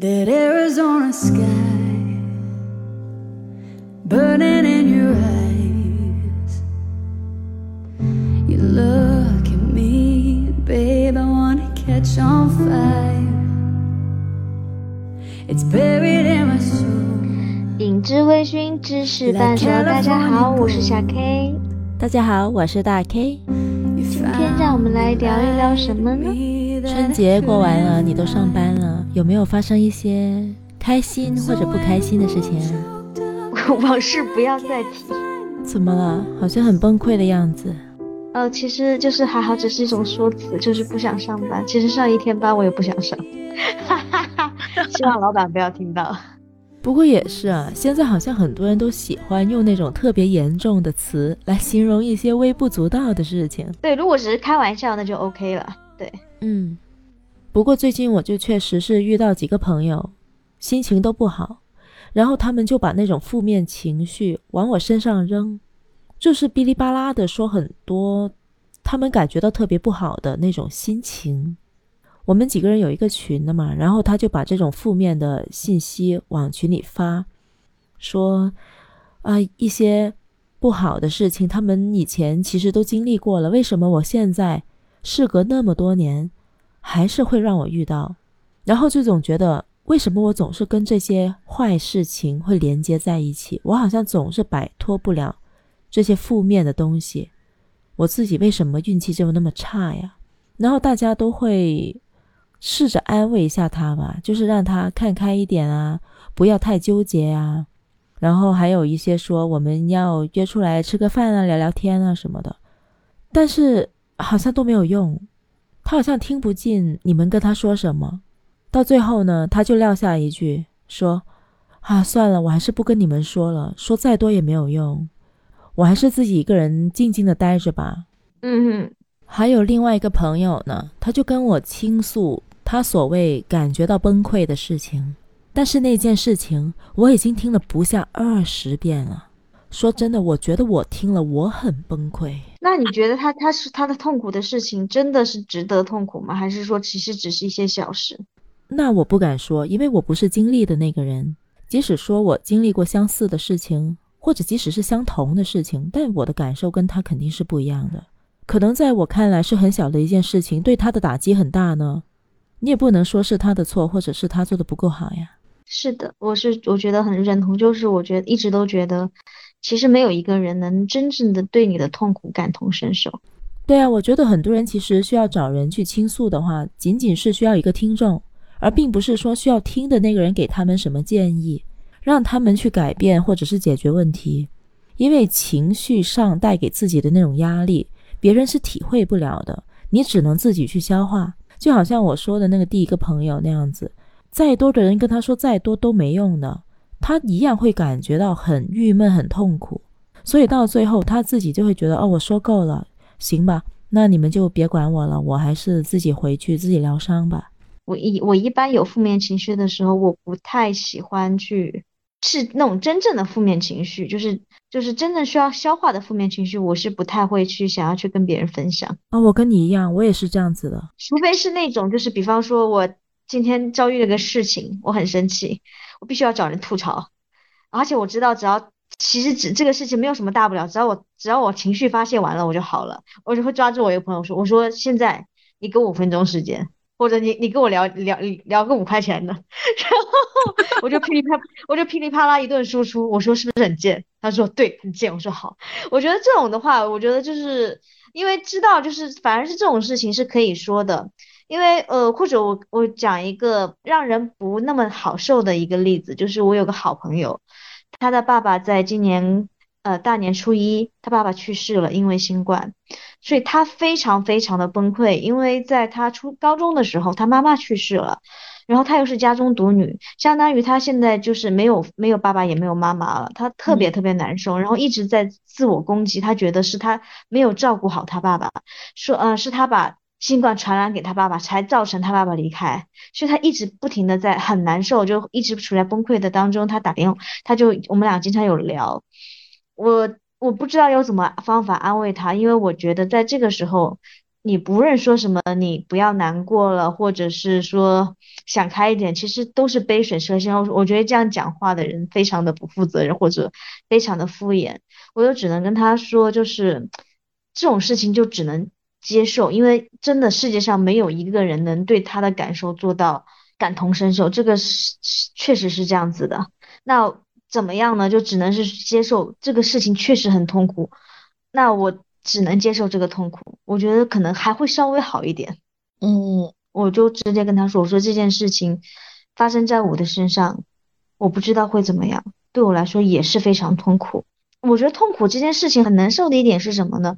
That Arizona sky burning in your eyes. You look at me, babe, I wanna catch on fire. It's buried in my soul. 影之微醺，知识半熟。大家好，我是小 K。大家好，我是大 K。今天让我们来聊一聊什么呢？ 春节过完了，你都上班了，有没有发生一些开心或者不开心的事情啊？往事不要再提。怎么了？好像很崩溃的样子。呃，其实就是还好，只是一种说辞，就是不想上班。其实上一天班我也不想上，哈哈哈。希望老板不要听到。不过也是啊，现在好像很多人都喜欢用那种特别严重的词来形容一些微不足道的事情。对，如果只是开玩笑，那就 OK 了。对，嗯。不过最近我就确实是遇到几个朋友，心情都不好，然后他们就把那种负面情绪往我身上扔，就是哔哩吧啦的说很多，他们感觉到特别不好的那种心情。我们几个人有一个群的嘛，然后他就把这种负面的信息往群里发，说啊一些不好的事情，他们以前其实都经历过了，为什么我现在事隔那么多年还是会让我遇到？然后就总觉得为什么我总是跟这些坏事情会连接在一起？我好像总是摆脱不了这些负面的东西，我自己为什么运气就那么差呀？然后大家都会。试着安慰一下他吧，就是让他看开一点啊，不要太纠结啊。然后还有一些说我们要约出来吃个饭啊，聊聊天啊什么的，但是好像都没有用，他好像听不进你们跟他说什么。到最后呢，他就撂下一句说：“啊，算了，我还是不跟你们说了，说再多也没有用，我还是自己一个人静静的待着吧。”嗯哼。还有另外一个朋友呢，他就跟我倾诉。他所谓感觉到崩溃的事情，但是那件事情我已经听了不下二十遍了。说真的，我觉得我听了我很崩溃。那你觉得他他是他的痛苦的事情真的是值得痛苦吗？还是说其实只是一些小事？那我不敢说，因为我不是经历的那个人。即使说我经历过相似的事情，或者即使是相同的事情，但我的感受跟他肯定是不一样的。可能在我看来是很小的一件事情，对他的打击很大呢。你也不能说是他的错，或者是他做的不够好呀。是的，我是我觉得很认同，就是我觉得一直都觉得，其实没有一个人能真正的对你的痛苦感同身受。对啊，我觉得很多人其实需要找人去倾诉的话，仅仅是需要一个听众，而并不是说需要听的那个人给他们什么建议，让他们去改变或者是解决问题。因为情绪上带给自己的那种压力，别人是体会不了的，你只能自己去消化。就好像我说的那个第一个朋友那样子，再多的人跟他说再多都没用的，他一样会感觉到很郁闷、很痛苦。所以到最后，他自己就会觉得，哦，我说够了，行吧，那你们就别管我了，我还是自己回去自己疗伤吧。我一我一般有负面情绪的时候，我不太喜欢去。是那种真正的负面情绪，就是就是真正需要消化的负面情绪，我是不太会去想要去跟别人分享啊。我跟你一样，我也是这样子的。除非是那种，就是比方说，我今天遭遇了个事情，我很生气，我必须要找人吐槽，而且我知道，只要其实只这个事情没有什么大不了，只要我只要我情绪发泄完了，我就好了。我就会抓住我一个朋友说，我说现在你给我五分钟时间。或者你你跟我聊聊聊个五块钱的，然后我就噼里啪我就噼里啪啦一顿输出，我说是不是很贱？他说对，很贱。我说好。我觉得这种的话，我觉得就是因为知道，就是反而是这种事情是可以说的，因为呃，或者我我讲一个让人不那么好受的一个例子，就是我有个好朋友，他的爸爸在今年。呃，大年初一，他爸爸去世了，因为新冠，所以他非常非常的崩溃。因为在他初高中的时候，他妈妈去世了，然后他又是家中独女，相当于他现在就是没有没有爸爸也没有妈妈了，他特别特别难受，然后一直在自我攻击，他觉得是他没有照顾好他爸爸，说呃是他把新冠传染给他爸爸，才造成他爸爸离开，所以他一直不停的在很难受，就一直处在崩溃的当中。他打电话，他就我们俩经常有聊。我我不知道有什么方法安慰他，因为我觉得在这个时候，你不论说什么，你不要难过了，或者是说想开一点，其实都是杯水车薪。我我觉得这样讲话的人非常的不负责任，或者非常的敷衍。我就只能跟他说，就是这种事情就只能接受，因为真的世界上没有一个人能对他的感受做到感同身受，这个是确实是这样子的。那怎么样呢？就只能是接受这个事情确实很痛苦。那我。只能接受这个痛苦，我觉得可能还会稍微好一点。嗯，我就直接跟他说：“我说这件事情发生在我的身上，我不知道会怎么样，对我来说也是非常痛苦。我觉得痛苦这件事情很难受的一点是什么呢？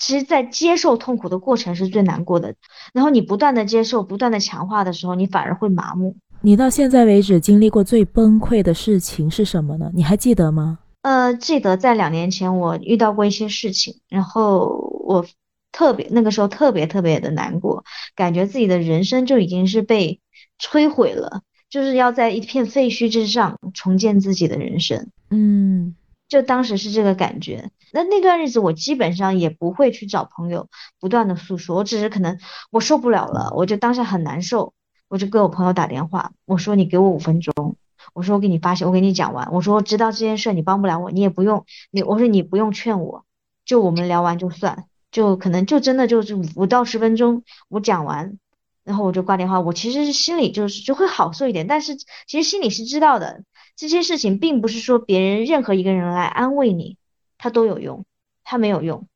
其实，在接受痛苦的过程是最难过的。然后你不断的接受，不断的强化的时候，你反而会麻木。你到现在为止经历过最崩溃的事情是什么呢？你还记得吗？”呃，记得在两年前我遇到过一些事情，然后我特别那个时候特别特别的难过，感觉自己的人生就已经是被摧毁了，就是要在一片废墟之上重建自己的人生。嗯，就当时是这个感觉。那那段日子我基本上也不会去找朋友不断的诉说，我只是可能我受不了了，我就当下很难受，我就给我朋友打电话，我说你给我五分钟。我说我给你发信，我给你讲完。我说知道这件事你帮不了我，你也不用你。我说你不用劝我，就我们聊完就算，就可能就真的就是五到十分钟我讲完，然后我就挂电话。我其实是心里就是就会好受一点，但是其实心里是知道的，这些事情并不是说别人任何一个人来安慰你，他都有用，他没有用。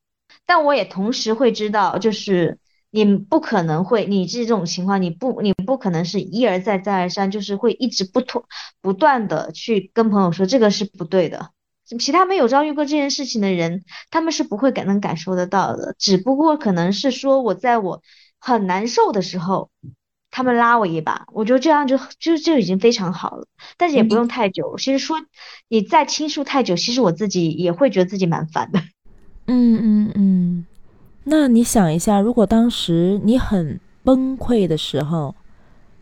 但我也同时会知道，就是。你不可能会，你这种情况，你不，你不可能是一而再，再而三，就是会一直不脱，不断的去跟朋友说这个是不对的。其他没有遭遇过这件事情的人，他们是不会感能感受得到的。只不过可能是说我在我很难受的时候，他们拉我一把，我觉得这样就就就已经非常好了。但是也不用太久。其实说你再倾诉太久，其实我自己也会觉得自己蛮烦的。嗯嗯嗯。那你想一下，如果当时你很崩溃的时候，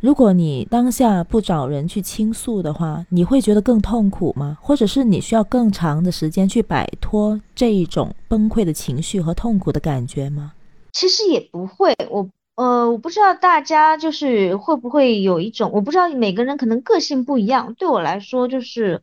如果你当下不找人去倾诉的话，你会觉得更痛苦吗？或者是你需要更长的时间去摆脱这一种崩溃的情绪和痛苦的感觉吗？其实也不会，我呃，我不知道大家就是会不会有一种，我不知道每个人可能个性不一样。对我来说，就是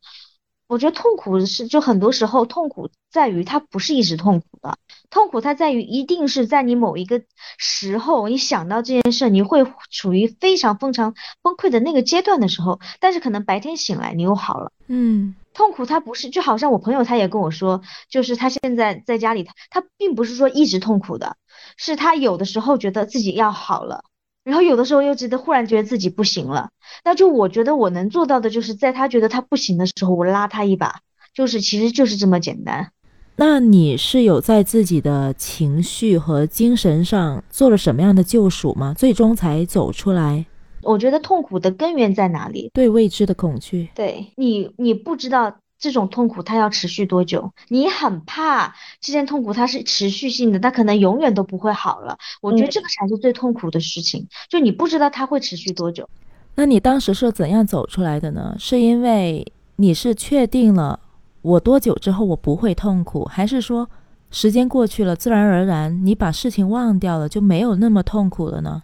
我觉得痛苦是，就很多时候痛苦在于它不是一直痛苦的。痛苦它在于，一定是在你某一个时候，你想到这件事，你会处于非常非常崩溃的那个阶段的时候，但是可能白天醒来你又好了。嗯，痛苦它不是，就好像我朋友他也跟我说，就是他现在在家里，他他并不是说一直痛苦的，是他有的时候觉得自己要好了，然后有的时候又觉得忽然觉得自己不行了。那就我觉得我能做到的，就是在他觉得他不行的时候，我拉他一把，就是其实就是这么简单。那你是有在自己的情绪和精神上做了什么样的救赎吗？最终才走出来？我觉得痛苦的根源在哪里？对未知的恐惧。对你，你不知道这种痛苦它要持续多久，你很怕这件痛苦它是持续性的，它可能永远都不会好了。我觉得这个才是最痛苦的事情，就你不知道它会持续多久。那你当时是怎样走出来的呢？是因为你是确定了？我多久之后我不会痛苦，还是说时间过去了，自然而然你把事情忘掉了，就没有那么痛苦了呢？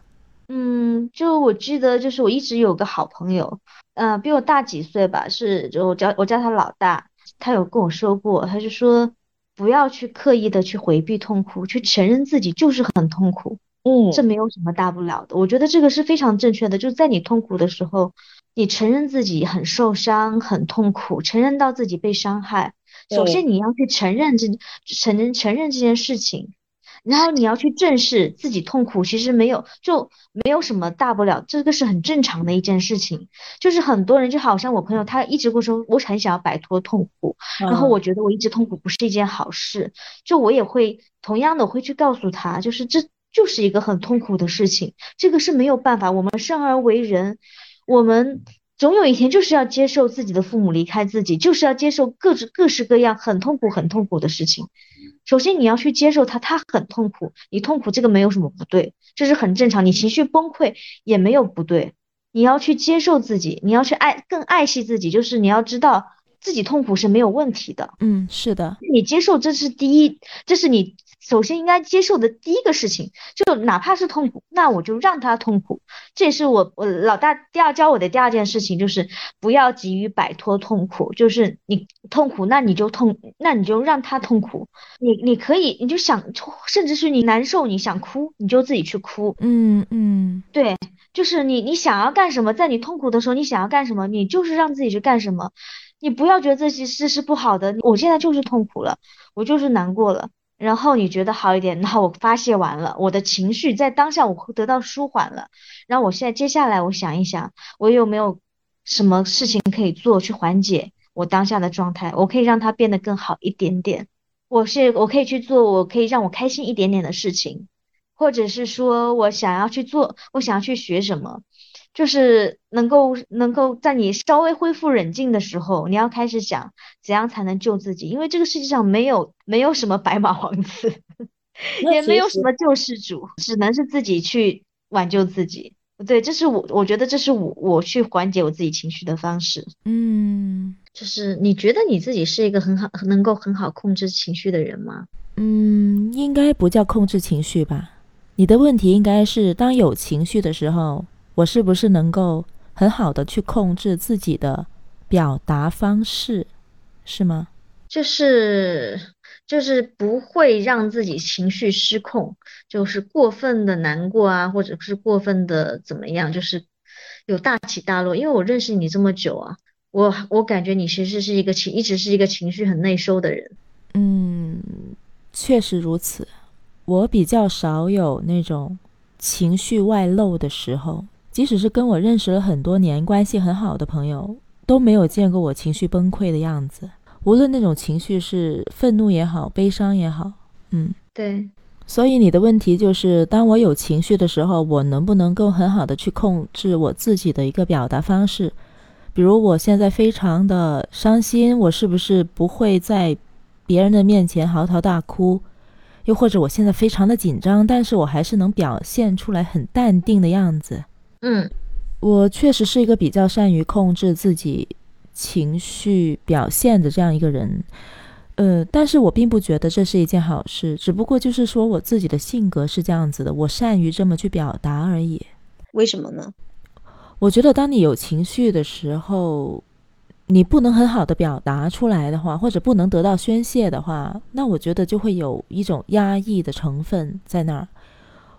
嗯，就我记得，就是我一直有个好朋友，嗯，比我大几岁吧，是就我叫我叫他老大，他有跟我说过，他就说不要去刻意的去回避痛苦，去承认自己就是很痛苦，嗯，这没有什么大不了的，我觉得这个是非常正确的，就是在你痛苦的时候。你承认自己很受伤、很痛苦，承认到自己被伤害。首先你要去承认这承认承认这件事情，然后你要去正视自己痛苦，其实没有就没有什么大不了，这个是很正常的一件事情。就是很多人就好像我朋友，他一直跟我说，我很想要摆脱痛苦，然后我觉得我一直痛苦不是一件好事。就我也会同样的会去告诉他，就是这就是一个很痛苦的事情，这个是没有办法，我们生而为人。我们总有一天就是要接受自己的父母离开自己，就是要接受各式各式各样很痛苦、很痛苦的事情。首先你要去接受他，他很痛苦，你痛苦这个没有什么不对，这是很正常。你情绪崩溃也没有不对，你要去接受自己，你要去爱更爱惜自己，就是你要知道自己痛苦是没有问题的。嗯，是的，你接受这是第一，这是你。首先应该接受的第一个事情，就哪怕是痛苦，那我就让他痛苦。这也是我我老大第二教我的第二件事情，就是不要急于摆脱痛苦。就是你痛苦，那你就痛，那你就让他痛苦。你你可以，你就想，甚至是你难受，你想哭，你就自己去哭。嗯嗯，对，就是你你想要干什么，在你痛苦的时候，你想要干什么，你就是让自己去干什么。你不要觉得这些事是不好的，我现在就是痛苦了，我就是难过了。然后你觉得好一点，然后我发泄完了，我的情绪在当下我会得到舒缓了。然后我现在接下来我想一想，我有没有什么事情可以做去缓解我当下的状态？我可以让它变得更好一点点。我是我可以去做，我可以让我开心一点点的事情，或者是说我想要去做，我想要去学什么。就是能够能够在你稍微恢复冷静的时候，你要开始想怎样才能救自己，因为这个世界上没有没有什么白马王子，也没有什么救世主，只能是自己去挽救自己。对，这是我我觉得这是我我去缓解我自己情绪的方式。嗯，就是你觉得你自己是一个很好能够很好控制情绪的人吗？嗯，应该不叫控制情绪吧？你的问题应该是当有情绪的时候。我是不是能够很好的去控制自己的表达方式，是吗？就是就是不会让自己情绪失控，就是过分的难过啊，或者是过分的怎么样，就是有大起大落。因为我认识你这么久啊，我我感觉你其实是一个情，一直是一个情绪很内收的人。嗯，确实如此。我比较少有那种情绪外露的时候。即使是跟我认识了很多年、关系很好的朋友，都没有见过我情绪崩溃的样子。无论那种情绪是愤怒也好、悲伤也好，嗯，对。所以你的问题就是，当我有情绪的时候，我能不能够很好的去控制我自己的一个表达方式？比如我现在非常的伤心，我是不是不会在别人的面前嚎啕大哭？又或者我现在非常的紧张，但是我还是能表现出来很淡定的样子？嗯，我确实是一个比较善于控制自己情绪表现的这样一个人，呃，但是我并不觉得这是一件好事，只不过就是说我自己的性格是这样子的，我善于这么去表达而已。为什么呢？我觉得当你有情绪的时候，你不能很好的表达出来的话，或者不能得到宣泄的话，那我觉得就会有一种压抑的成分在那儿，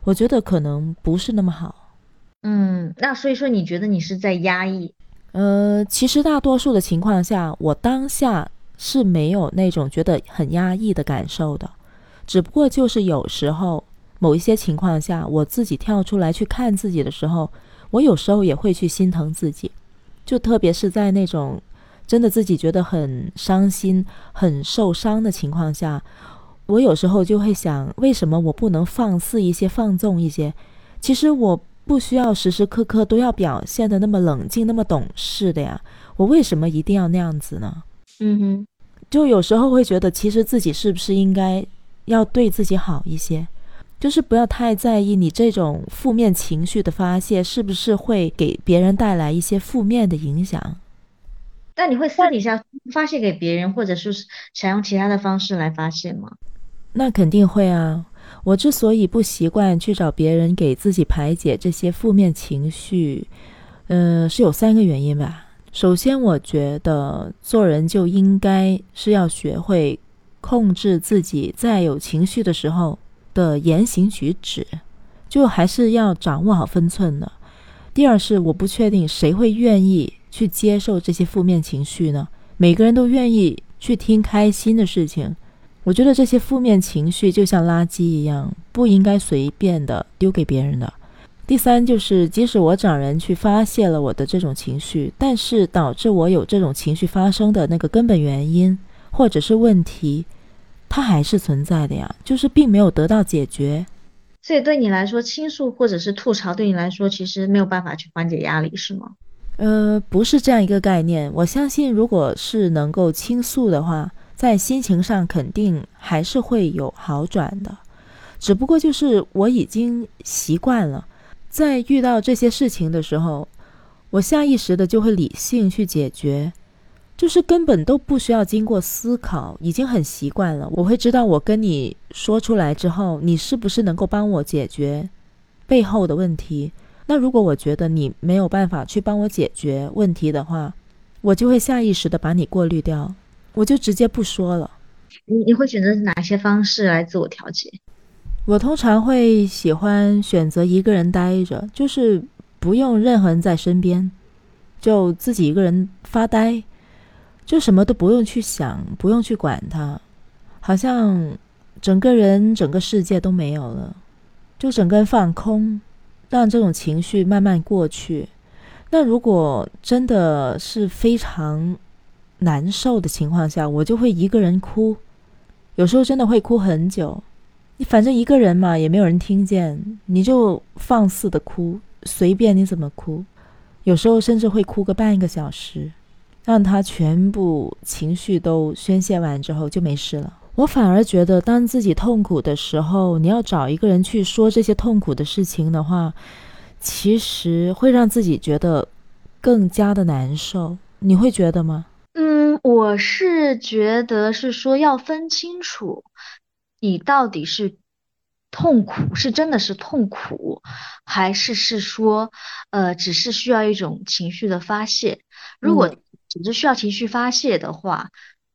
我觉得可能不是那么好。嗯，那所以说你觉得你是在压抑？呃，其实大多数的情况下，我当下是没有那种觉得很压抑的感受的，只不过就是有时候某一些情况下，我自己跳出来去看自己的时候，我有时候也会去心疼自己，就特别是在那种真的自己觉得很伤心、很受伤的情况下，我有时候就会想，为什么我不能放肆一些、放纵一些？其实我。不需要时时刻刻都要表现的那么冷静、那么懂事的呀。我为什么一定要那样子呢？嗯哼，就有时候会觉得，其实自己是不是应该要对自己好一些，就是不要太在意你这种负面情绪的发泄是不是会给别人带来一些负面的影响。那你会私底下发泄给别人，或者是想用其他的方式来发泄吗？那肯定会啊。我之所以不习惯去找别人给自己排解这些负面情绪，呃，是有三个原因吧。首先，我觉得做人就应该是要学会控制自己在有情绪的时候的言行举止，就还是要掌握好分寸的。第二是，我不确定谁会愿意去接受这些负面情绪呢？每个人都愿意去听开心的事情。我觉得这些负面情绪就像垃圾一样，不应该随便的丢给别人的。第三就是，即使我找人去发泄了我的这种情绪，但是导致我有这种情绪发生的那个根本原因或者是问题，它还是存在的呀，就是并没有得到解决。所以对你来说，倾诉或者是吐槽对你来说其实没有办法去缓解压力，是吗？呃，不是这样一个概念。我相信，如果是能够倾诉的话。在心情上肯定还是会有好转的，只不过就是我已经习惯了，在遇到这些事情的时候，我下意识的就会理性去解决，就是根本都不需要经过思考，已经很习惯了。我会知道，我跟你说出来之后，你是不是能够帮我解决背后的问题？那如果我觉得你没有办法去帮我解决问题的话，我就会下意识的把你过滤掉，我就直接不说了。你你会选择哪些方式来自我调节？我通常会喜欢选择一个人待着，就是不用任何人在身边，就自己一个人发呆。就什么都不用去想，不用去管他，好像整个人、整个世界都没有了，就整个人放空，让这种情绪慢慢过去。那如果真的是非常难受的情况下，我就会一个人哭，有时候真的会哭很久。你反正一个人嘛，也没有人听见，你就放肆的哭，随便你怎么哭，有时候甚至会哭个半个小时。让他全部情绪都宣泄完之后就没事了。我反而觉得，当自己痛苦的时候，你要找一个人去说这些痛苦的事情的话，其实会让自己觉得更加的难受。你会觉得吗？嗯，我是觉得是说要分清楚，你到底是痛苦，是真的是痛苦，还是是说，呃，只是需要一种情绪的发泄。如果只是需要情绪发泄的话，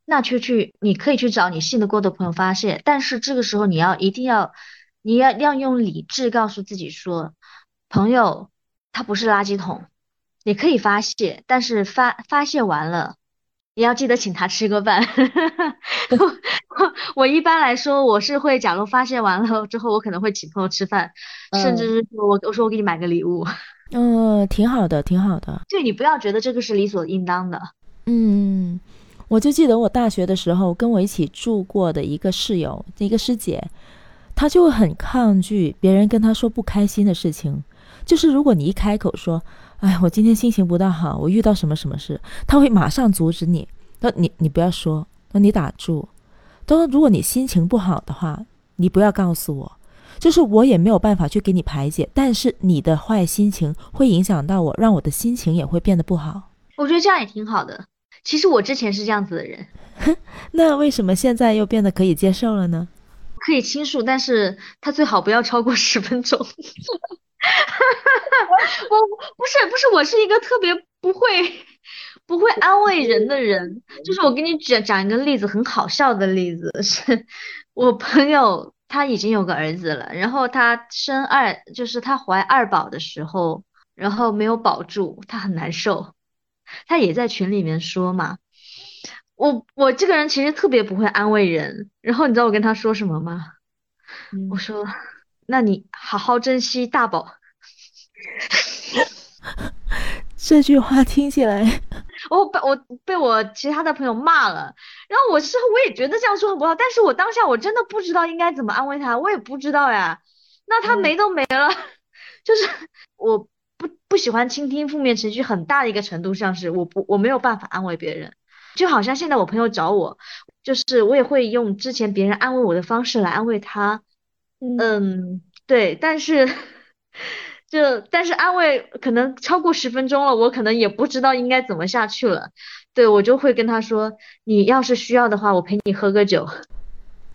那就去，你可以去找你信得过的朋友发泄。但是这个时候你要一定要，你要要用理智告诉自己说，朋友他不是垃圾桶，你可以发泄，但是发发泄完了，你要记得请他吃个饭。我一般来说我是会，假如发泄完了之后，我可能会请朋友吃饭，甚至是我我说我给你买个礼物。嗯，挺好的，挺好的。对你不要觉得这个是理所应当的。嗯，我就记得我大学的时候跟我一起住过的一个室友，一个师姐，她就很抗拒别人跟她说不开心的事情。就是如果你一开口说，哎，我今天心情不大好，我遇到什么什么事，他会马上阻止你。那你你不要说，那你打住。他说，如果你心情不好的话，你不要告诉我。就是我也没有办法去给你排解，但是你的坏心情会影响到我，让我的心情也会变得不好。我觉得这样也挺好的。其实我之前是这样子的人，那为什么现在又变得可以接受了呢？可以倾诉，但是他最好不要超过十分钟。我不是不是，我是一个特别不会不会安慰人的人。就是我给你讲讲一个例子，很好笑的例子，是我朋友。他已经有个儿子了，然后他生二，就是他怀二宝的时候，然后没有保住，他很难受。他也在群里面说嘛，我我这个人其实特别不会安慰人，然后你知道我跟他说什么吗？我说，那你好好珍惜大宝。这句话听起来，我被我被我其他的朋友骂了，然后我事后我也觉得这样说很不好，但是我当下我真的不知道应该怎么安慰他，我也不知道呀。那他没都没了，就是我不不喜欢倾听负面情绪，很大的一个程度上是我不我没有办法安慰别人，就好像现在我朋友找我，就是我也会用之前别人安慰我的方式来安慰他，嗯，对，但是。就但是安慰可能超过十分钟了，我可能也不知道应该怎么下去了。对我就会跟他说，你要是需要的话，我陪你喝个酒。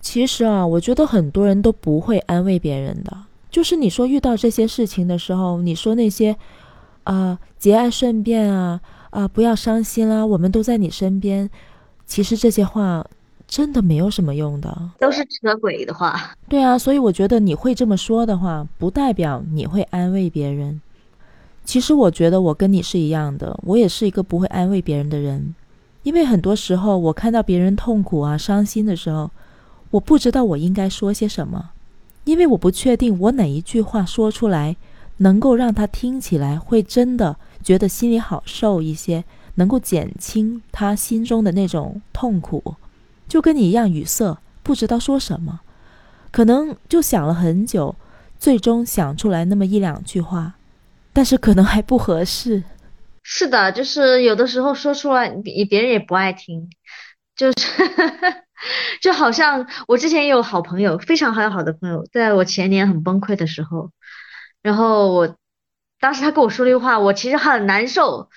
其实啊，我觉得很多人都不会安慰别人的。就是你说遇到这些事情的时候，你说那些啊节哀顺变啊啊不要伤心啦，我们都在你身边。其实这些话。真的没有什么用的，都是扯鬼的话。对啊，所以我觉得你会这么说的话，不代表你会安慰别人。其实我觉得我跟你是一样的，我也是一个不会安慰别人的人。因为很多时候我看到别人痛苦啊、伤心的时候，我不知道我应该说些什么，因为我不确定我哪一句话说出来能够让他听起来会真的觉得心里好受一些，能够减轻他心中的那种痛苦。就跟你一样语塞，不知道说什么，可能就想了很久，最终想出来那么一两句话，但是可能还不合适。是的，就是有的时候说出来，别人也不爱听，就是 就好像我之前也有好朋友，非常很好的朋友，在我前年很崩溃的时候，然后我当时他跟我说了一句话，我其实很难受。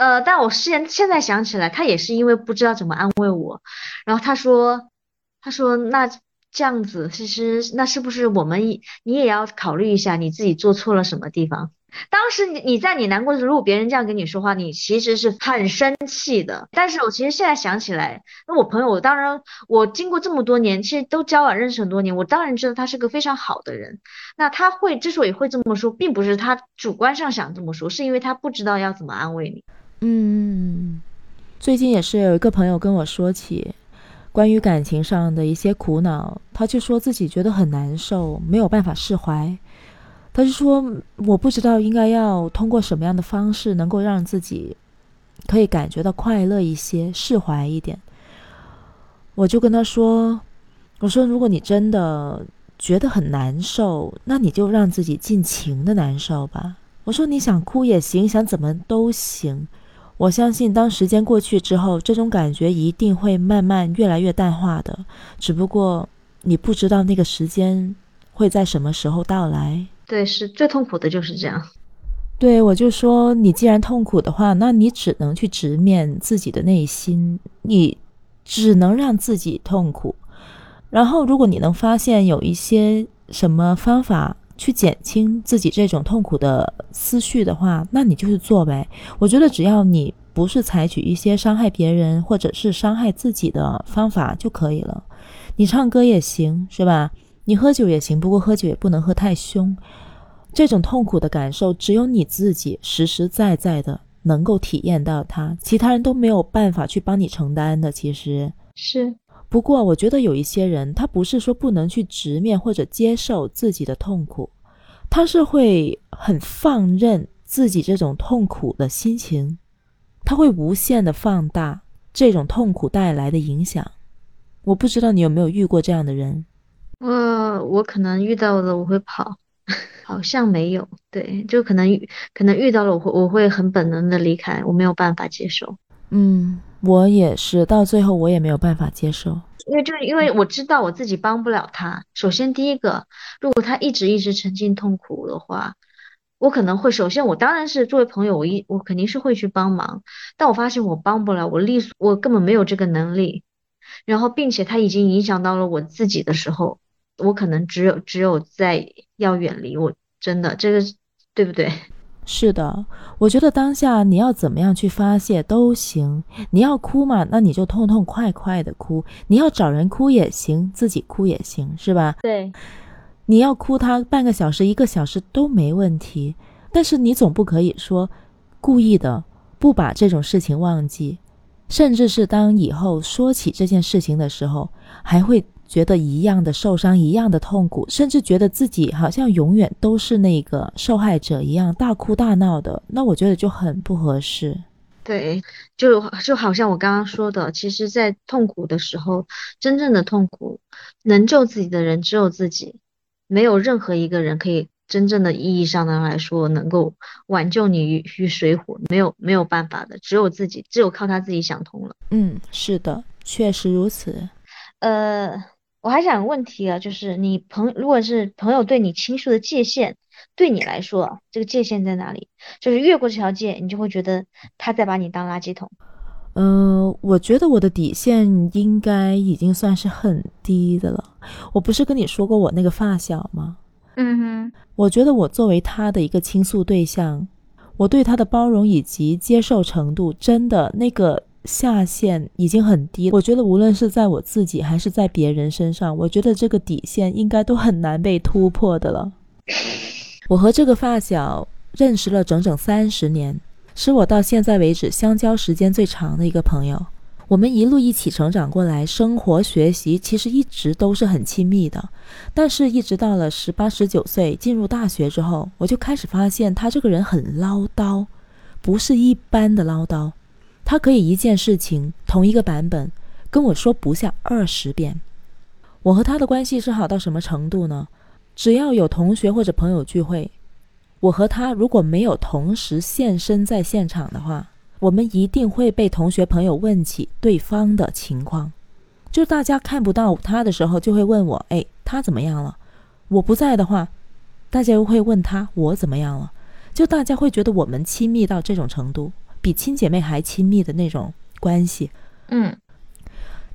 呃，但我现现在想起来，他也是因为不知道怎么安慰我，然后他说，他说那这样子，其实那是不是我们你也要考虑一下你自己做错了什么地方？当时你你在你难过的时候，如果别人这样跟你说话，你其实是很生气的。但是我其实现在想起来，那我朋友，我当然我经过这么多年，其实都交往认识很多年，我当然知道他是个非常好的人。那他会之所以会这么说，并不是他主观上想这么说，是因为他不知道要怎么安慰你。嗯，最近也是有一个朋友跟我说起关于感情上的一些苦恼，他就说自己觉得很难受，没有办法释怀。他就说：“我不知道应该要通过什么样的方式，能够让自己可以感觉到快乐一些、释怀一点。”我就跟他说：“我说，如果你真的觉得很难受，那你就让自己尽情的难受吧。我说，你想哭也行，想怎么都行。我相信，当时间过去之后，这种感觉一定会慢慢越来越淡化的。只不过你不知道那个时间会在什么时候到来。”对，是最痛苦的就是这样。对，我就说，你既然痛苦的话，那你只能去直面自己的内心，你只能让自己痛苦。然后，如果你能发现有一些什么方法去减轻自己这种痛苦的思绪的话，那你就去做呗。我觉得只要你不是采取一些伤害别人或者是伤害自己的方法就可以了。你唱歌也行，是吧？你喝酒也行，不过喝酒也不能喝太凶。这种痛苦的感受，只有你自己实实在在的能够体验到它，其他人都没有办法去帮你承担的。其实是，不过我觉得有一些人，他不是说不能去直面或者接受自己的痛苦，他是会很放任自己这种痛苦的心情，他会无限的放大这种痛苦带来的影响。我不知道你有没有遇过这样的人。呃，我可能遇到了，我会跑，好像没有，对，就可能可能遇到了，我会我会很本能的离开，我没有办法接受。嗯，我也是，到最后我也没有办法接受，因为就是因为我知道我自己帮不了他。首先第一个，如果他一直一直沉浸痛苦的话，我可能会首先我当然是作为朋友，我一我肯定是会去帮忙，但我发现我帮不了，我力我根本没有这个能力，然后并且他已经影响到了我自己的时候。我可能只有只有在要远离，我真的这个对不对？是的，我觉得当下你要怎么样去发泄都行。你要哭嘛，那你就痛痛快快的哭；你要找人哭也行，自己哭也行，是吧？对。你要哭他半个小时、一个小时都没问题，但是你总不可以说故意的不把这种事情忘记，甚至是当以后说起这件事情的时候，还会。觉得一样的受伤，一样的痛苦，甚至觉得自己好像永远都是那个受害者一样，大哭大闹的，那我觉得就很不合适。对，就就好像我刚刚说的，其实，在痛苦的时候，真正的痛苦，能救自己的人只有自己，没有任何一个人可以真正的意义上的来说能够挽救你于于水火，没有没有办法的，只有自己，只有靠他自己想通了。嗯，是的，确实如此。呃。我还想问题啊，就是你朋如果是朋友对你倾诉的界限，对你来说，这个界限在哪里？就是越过这条界，你就会觉得他在把你当垃圾桶。嗯，我觉得我的底线应该已经算是很低的了。我不是跟你说过我那个发小吗？嗯哼，我觉得我作为他的一个倾诉对象，我对他的包容以及接受程度，真的那个。下限已经很低，我觉得无论是在我自己还是在别人身上，我觉得这个底线应该都很难被突破的了。我和这个发小认识了整整三十年，是我到现在为止相交时间最长的一个朋友。我们一路一起成长过来，生活学习其实一直都是很亲密的。但是，一直到了十八十九岁进入大学之后，我就开始发现他这个人很唠叨，不是一般的唠叨。他可以一件事情同一个版本跟我说不下二十遍。我和他的关系是好到什么程度呢？只要有同学或者朋友聚会，我和他如果没有同时现身在现场的话，我们一定会被同学朋友问起对方的情况。就大家看不到他的时候，就会问我：“哎，他怎么样了？”我不在的话，大家又会问他我怎么样了。就大家会觉得我们亲密到这种程度。比亲姐妹还亲密的那种关系。嗯，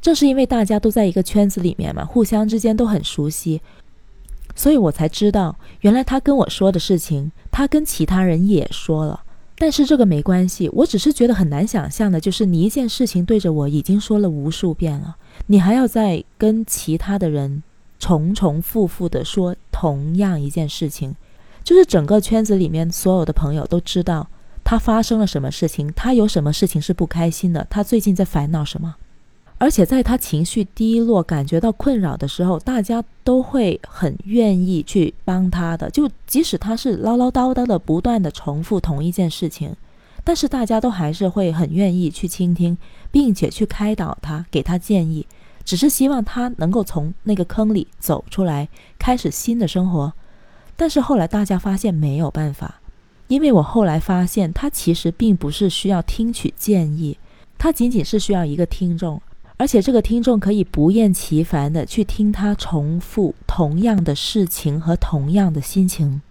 正是因为大家都在一个圈子里面嘛，互相之间都很熟悉，所以我才知道，原来他跟我说的事情，他跟其他人也说了。但是这个没关系，我只是觉得很难想象的，就是你一件事情对着我已经说了无数遍了，你还要再跟其他的人重重复复的说同样一件事情，就是整个圈子里面所有的朋友都知道他发生了什么事情，他有什么事情是不开心的，他最近在烦恼什么。而且在他情绪低落、感觉到困扰的时候，大家都会很愿意去帮他的。就即使他是唠唠叨叨的、不断的重复同一件事情，但是大家都还是会很愿意去倾听，并且去开导他，给他建议，只是希望他能够从那个坑里走出来，开始新的生活。但是后来大家发现没有办法，因为我后来发现他其实并不是需要听取建议，他仅仅是需要一个听众。而且这个听众可以不厌其烦的去听他重复同样的事情和同样的心情，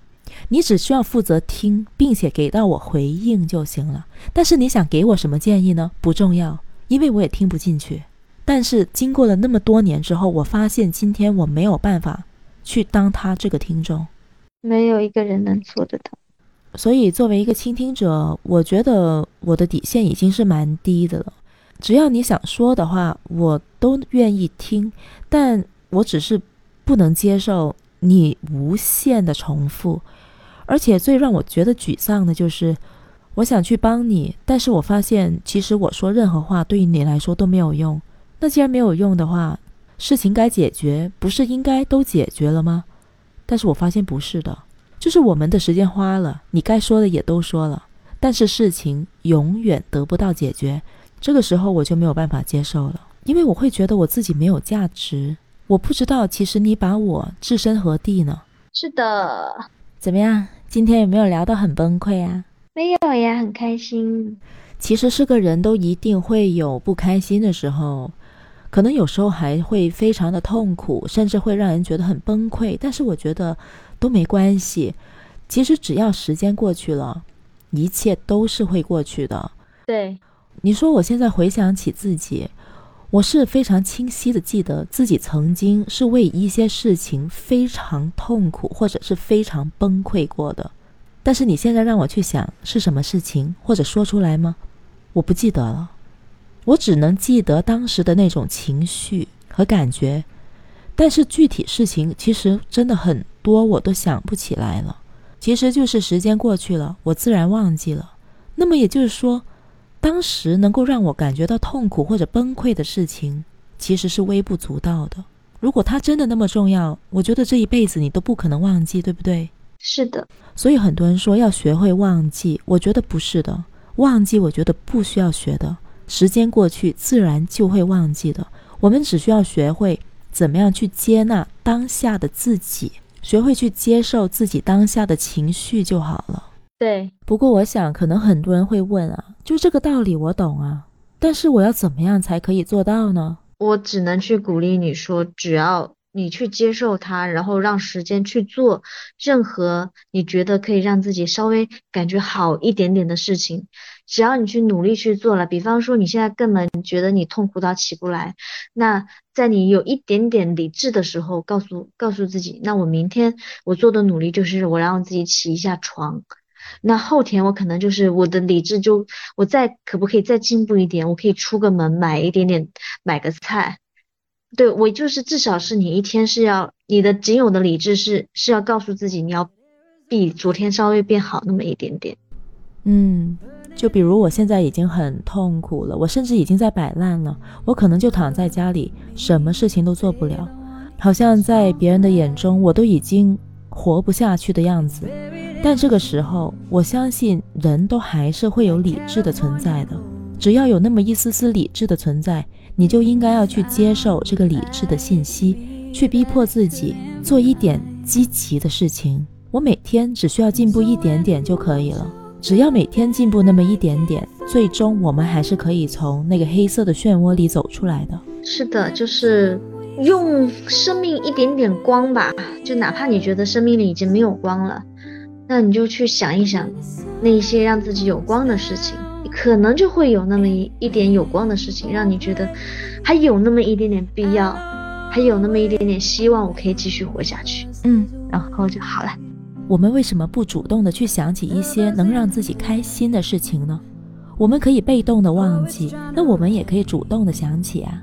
你只需要负责听，并且给到我回应就行了。但是你想给我什么建议呢？不重要，因为我也听不进去。但是经过了那么多年之后，我发现今天我没有办法去当他这个听众，没有一个人能做得到。所以作为一个倾听者，我觉得我的底线已经是蛮低的了。只要你想说的话，我都愿意听，但我只是不能接受你无限的重复，而且最让我觉得沮丧的就是，我想去帮你，但是我发现其实我说任何话对于你来说都没有用。那既然没有用的话，事情该解决不是应该都解决了吗？但是我发现不是的，就是我们的时间花了，你该说的也都说了，但是事情永远得不到解决。这个时候我就没有办法接受了，因为我会觉得我自己没有价值。我不知道，其实你把我置身何地呢？是的，怎么样？今天有没有聊得很崩溃啊？没有呀，很开心。其实是个人都一定会有不开心的时候，可能有时候还会非常的痛苦，甚至会让人觉得很崩溃。但是我觉得都没关系。其实只要时间过去了，一切都是会过去的。对。你说我现在回想起自己，我是非常清晰的记得自己曾经是为一些事情非常痛苦或者是非常崩溃过的。但是你现在让我去想是什么事情或者说出来吗？我不记得了，我只能记得当时的那种情绪和感觉。但是具体事情其实真的很多，我都想不起来了。其实就是时间过去了，我自然忘记了。那么也就是说。当时能够让我感觉到痛苦或者崩溃的事情，其实是微不足道的。如果它真的那么重要，我觉得这一辈子你都不可能忘记，对不对？是的。所以很多人说要学会忘记，我觉得不是的。忘记，我觉得不需要学的。时间过去，自然就会忘记的。我们只需要学会怎么样去接纳当下的自己，学会去接受自己当下的情绪就好了。对，不过我想，可能很多人会问啊，就这个道理我懂啊，但是我要怎么样才可以做到呢？我只能去鼓励你说，只要你去接受它，然后让时间去做任何你觉得可以让自己稍微感觉好一点点的事情，只要你去努力去做了。比方说，你现在根本觉得你痛苦到起不来，那在你有一点点理智的时候，告诉告诉自己，那我明天我做的努力就是我让自己起一下床。那后天我可能就是我的理智就我再可不可以再进步一点？我可以出个门买一点点买个菜，对我就是至少是你一天是要你的仅有的理智是是要告诉自己你要比昨天稍微变好那么一点点。嗯，就比如我现在已经很痛苦了，我甚至已经在摆烂了，我可能就躺在家里什么事情都做不了，好像在别人的眼中我都已经活不下去的样子。但这个时候，我相信人都还是会有理智的存在的。只要有那么一丝丝理智的存在，你就应该要去接受这个理智的信息，去逼迫自己做一点积极的事情。我每天只需要进步一点点就可以了。只要每天进步那么一点点，最终我们还是可以从那个黑色的漩涡里走出来的。是的，就是用生命一点点光吧，就哪怕你觉得生命里已经没有光了。那你就去想一想，那些让自己有光的事情，可能就会有那么一一点有光的事情，让你觉得还有那么一点点必要，还有那么一点点希望，我可以继续活下去，嗯，然后就好了。我们为什么不主动的去想起一些能让自己开心的事情呢？我们可以被动的忘记，那我们也可以主动的想起啊。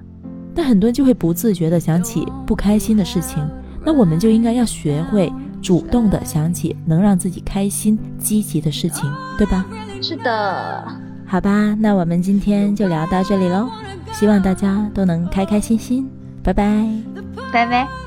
但很多人就会不自觉的想起不开心的事情，那我们就应该要学会主动的想起能让自己开心、积极的事情，对吧？是的，好吧，那我们今天就聊到这里喽，希望大家都能开开心心，拜拜。拜拜。